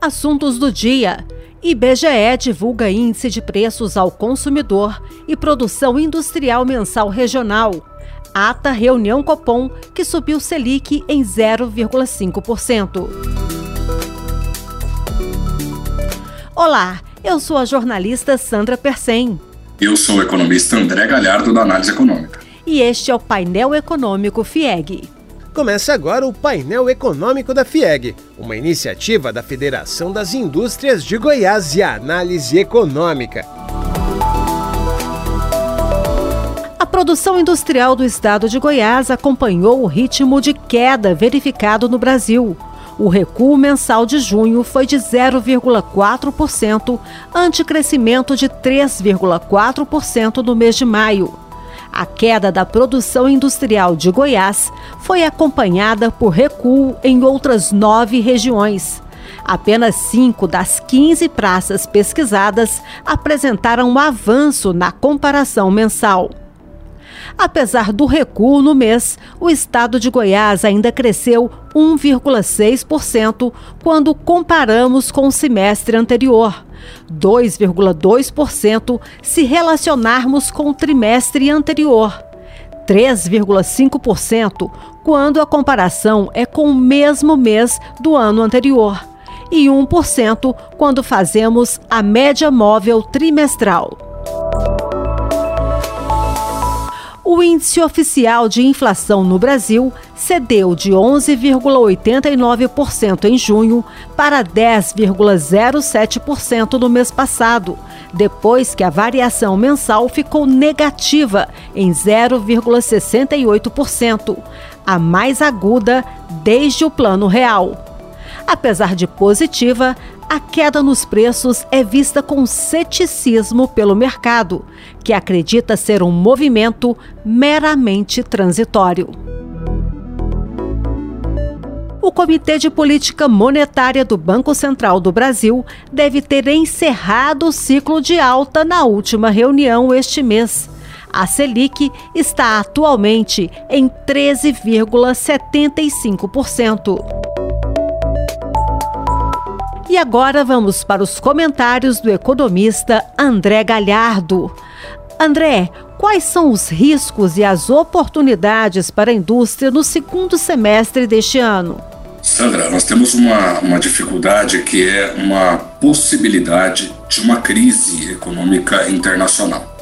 Assuntos do dia. IBGE divulga índice de preços ao consumidor e produção industrial mensal regional. Ata reunião Copom, que subiu Selic em 0,5%. Olá, eu sou a jornalista Sandra Persen. Eu sou o economista André Galhardo, da Análise Econômica. E este é o Painel Econômico FIEG. Começa agora o painel econômico da FIEG, uma iniciativa da Federação das Indústrias de Goiás e Análise Econômica. A produção industrial do estado de Goiás acompanhou o ritmo de queda verificado no Brasil. O recuo mensal de junho foi de 0,4%, ante crescimento de 3,4% no mês de maio. A queda da produção industrial de Goiás foi acompanhada por recuo em outras nove regiões. Apenas cinco das 15 praças pesquisadas apresentaram um avanço na comparação mensal. Apesar do recuo no mês, o estado de Goiás ainda cresceu 1,6% quando comparamos com o semestre anterior, 2,2% se relacionarmos com o trimestre anterior, 3,5% quando a comparação é com o mesmo mês do ano anterior. E 1% quando fazemos a média móvel trimestral. O índice oficial de inflação no Brasil cedeu de 11,89% em junho para 10,07% no mês passado, depois que a variação mensal ficou negativa em 0,68%, a mais aguda desde o Plano Real. Apesar de positiva, a queda nos preços é vista com ceticismo pelo mercado, que acredita ser um movimento meramente transitório. O Comitê de Política Monetária do Banco Central do Brasil deve ter encerrado o ciclo de alta na última reunião este mês. A Selic está atualmente em 13,75%. E agora vamos para os comentários do economista André Galhardo. André, quais são os riscos e as oportunidades para a indústria no segundo semestre deste ano? Sandra, nós temos uma, uma dificuldade que é uma possibilidade de uma crise econômica internacional.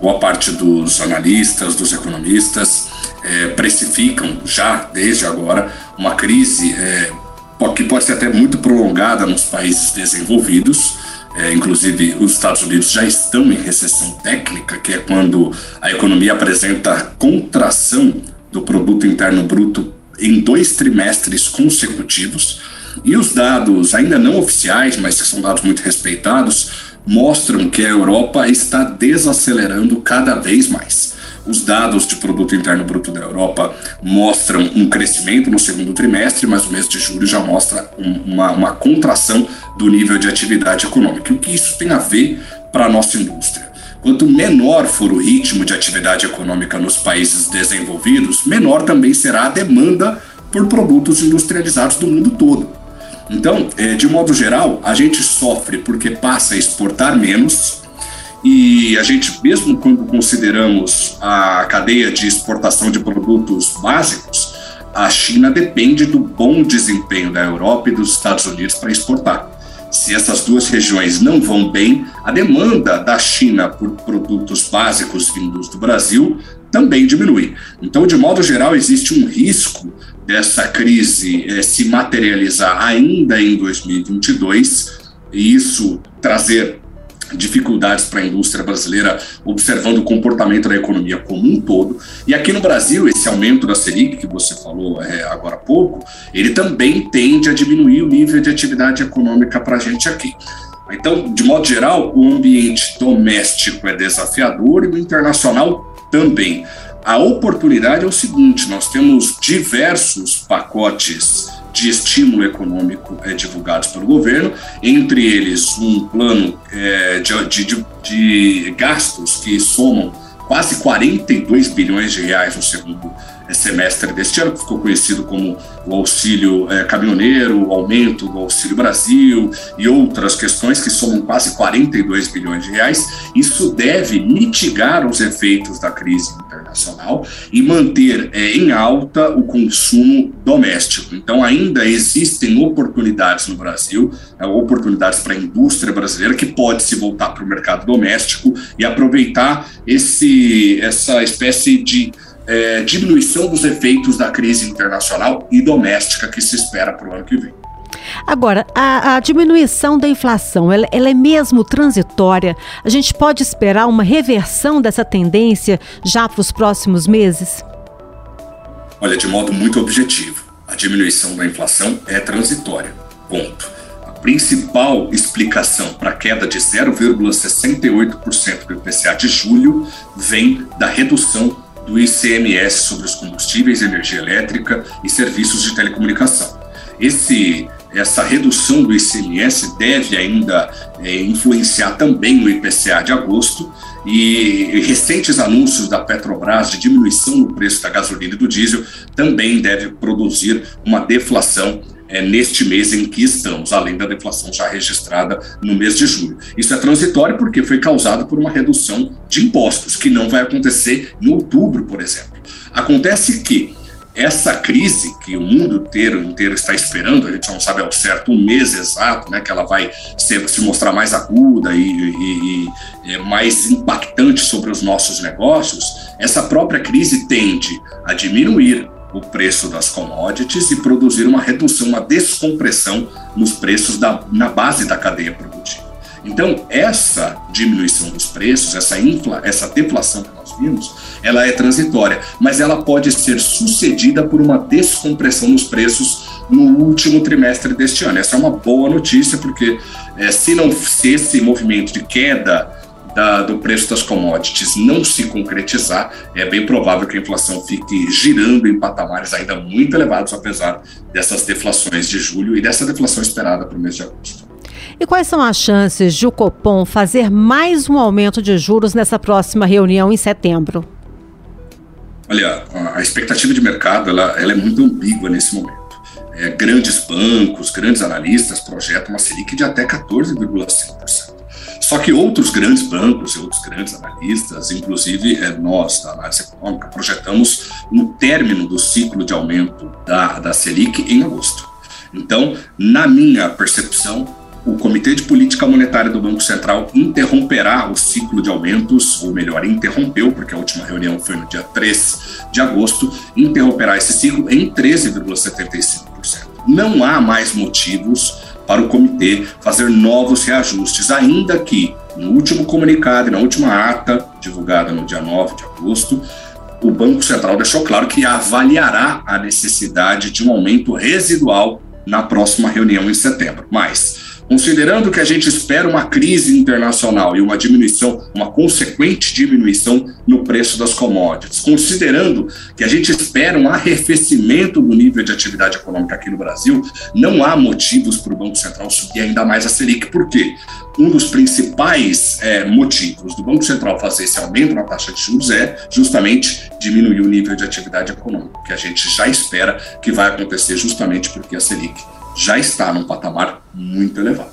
Boa parte dos analistas, dos economistas, é, precificam já desde agora uma crise é, que pode ser até muito prolongada nos países desenvolvidos. É, inclusive, os Estados Unidos já estão em recessão técnica, que é quando a economia apresenta contração do produto interno bruto em dois trimestres consecutivos. E os dados, ainda não oficiais, mas que são dados muito respeitados, mostram que a Europa está desacelerando cada vez mais. Os dados de produto interno bruto da Europa mostram um crescimento no segundo trimestre, mas o mês de julho já mostra um, uma, uma contração do nível de atividade econômica. O que isso tem a ver para a nossa indústria? Quanto menor for o ritmo de atividade econômica nos países desenvolvidos, menor também será a demanda por produtos industrializados do mundo todo. Então, eh, de modo geral, a gente sofre porque passa a exportar menos, e a gente, mesmo quando consideramos a cadeia de exportação de produtos básicos, a China depende do bom desempenho da Europa e dos Estados Unidos para exportar. Se essas duas regiões não vão bem, a demanda da China por produtos básicos vindos do Brasil também diminui. Então, de modo geral, existe um risco dessa crise eh, se materializar ainda em 2022 e isso trazer dificuldades para a indústria brasileira, observando o comportamento da economia como um todo. E aqui no Brasil, esse aumento da Selic, que você falou é, agora há pouco, ele também tende a diminuir o nível de atividade econômica para a gente aqui. Então, de modo geral, o ambiente doméstico é desafiador e o internacional também. A oportunidade é o seguinte: nós temos diversos pacotes de estímulo econômico é, divulgados pelo governo, entre eles um plano é, de, de, de, gastos que somam quase 42 bilhões de reais no segundo semestre deste ano, que ficou conhecido como o auxílio é, caminhoneiro, o aumento do Auxílio Brasil e outras questões que somam quase 42 bilhões de reais. Isso deve mitigar os efeitos da crise internacional e manter é, em alta o consumo doméstico. Então, ainda existem oportunidades no Brasil, é, oportunidades para a indústria brasileira que pode se voltar para o mercado doméstico e aproveitar esse, essa espécie de é, diminuição dos efeitos da crise internacional e doméstica que se espera para o ano que vem. Agora, a, a diminuição da inflação, ela, ela, é mesmo transitória? A gente pode esperar uma reversão dessa tendência já para os próximos meses? Olha, de modo muito objetivo, a diminuição da inflação é transitória. Ponto. A principal explicação para a queda de 0,68% do IPCA de julho vem da redução do ICMS sobre os combustíveis, energia elétrica e serviços de telecomunicação. Esse, essa redução do ICMS deve ainda é, influenciar também no IPCA de agosto e recentes anúncios da Petrobras de diminuição no preço da gasolina e do diesel também deve produzir uma deflação é, neste mês em que estamos, além da deflação já registrada no mês de julho. Isso é transitório porque foi causado por uma redução de impostos, que não vai acontecer em outubro, por exemplo. Acontece que essa crise que o mundo inteiro, inteiro está esperando, a gente não sabe ao certo um mês exato, né, que ela vai ser, se mostrar mais aguda e, e, e mais impactante sobre os nossos negócios, essa própria crise tende a diminuir o preço das commodities e produzir uma redução, uma descompressão nos preços da, na base da cadeia produtiva. Então, essa diminuição dos preços, essa, infla, essa deflação que nós vimos, ela é transitória, mas ela pode ser sucedida por uma descompressão nos preços no último trimestre deste ano. Essa é uma boa notícia, porque é, se não se esse movimento de queda da, do preço das commodities não se concretizar, é bem provável que a inflação fique girando em patamares ainda muito elevados, apesar dessas deflações de julho e dessa deflação esperada para o mês de agosto. E quais são as chances de o Copom fazer mais um aumento de juros nessa próxima reunião em setembro? Olha, a expectativa de mercado ela, ela é muito ambígua nesse momento. É, grandes bancos, grandes analistas projetam uma Selic de até 14,5%. Só que outros grandes bancos e outros grandes analistas, inclusive é, nós da análise econômica, projetamos um término do ciclo de aumento da, da Selic em agosto. Então, na minha percepção, o Comitê de Política Monetária do Banco Central interromperá o ciclo de aumentos, ou melhor, interrompeu, porque a última reunião foi no dia 3 de agosto, interromperá esse ciclo em 13,75%. Não há mais motivos para o comitê fazer novos reajustes, ainda que no último comunicado na última ata, divulgada no dia 9 de agosto, o Banco Central deixou claro que avaliará a necessidade de um aumento residual na próxima reunião em setembro. Mas Considerando que a gente espera uma crise internacional e uma diminuição, uma consequente diminuição no preço das commodities, considerando que a gente espera um arrefecimento do nível de atividade econômica aqui no Brasil, não há motivos para o Banco Central subir ainda mais a Selic. Por quê? Um dos principais é, motivos do Banco Central fazer esse aumento na taxa de juros é justamente diminuir o nível de atividade econômica, que a gente já espera que vai acontecer justamente porque a Selic já está num patamar muito elevado.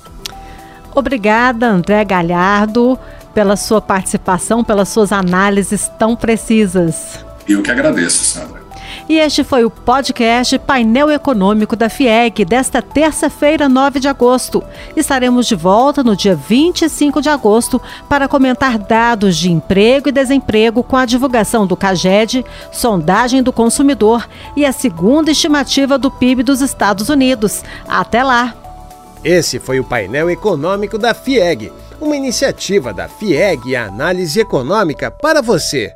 Obrigada, André Galhardo, pela sua participação, pelas suas análises tão precisas. Eu que agradeço, Sandra. E este foi o podcast Painel Econômico da FIEG desta terça-feira, 9 de agosto. Estaremos de volta no dia 25 de agosto para comentar dados de emprego e desemprego com a divulgação do CAGED, sondagem do consumidor e a segunda estimativa do PIB dos Estados Unidos. Até lá! Esse foi o painel econômico da FIEG, uma iniciativa da FIEG e Análise Econômica para você.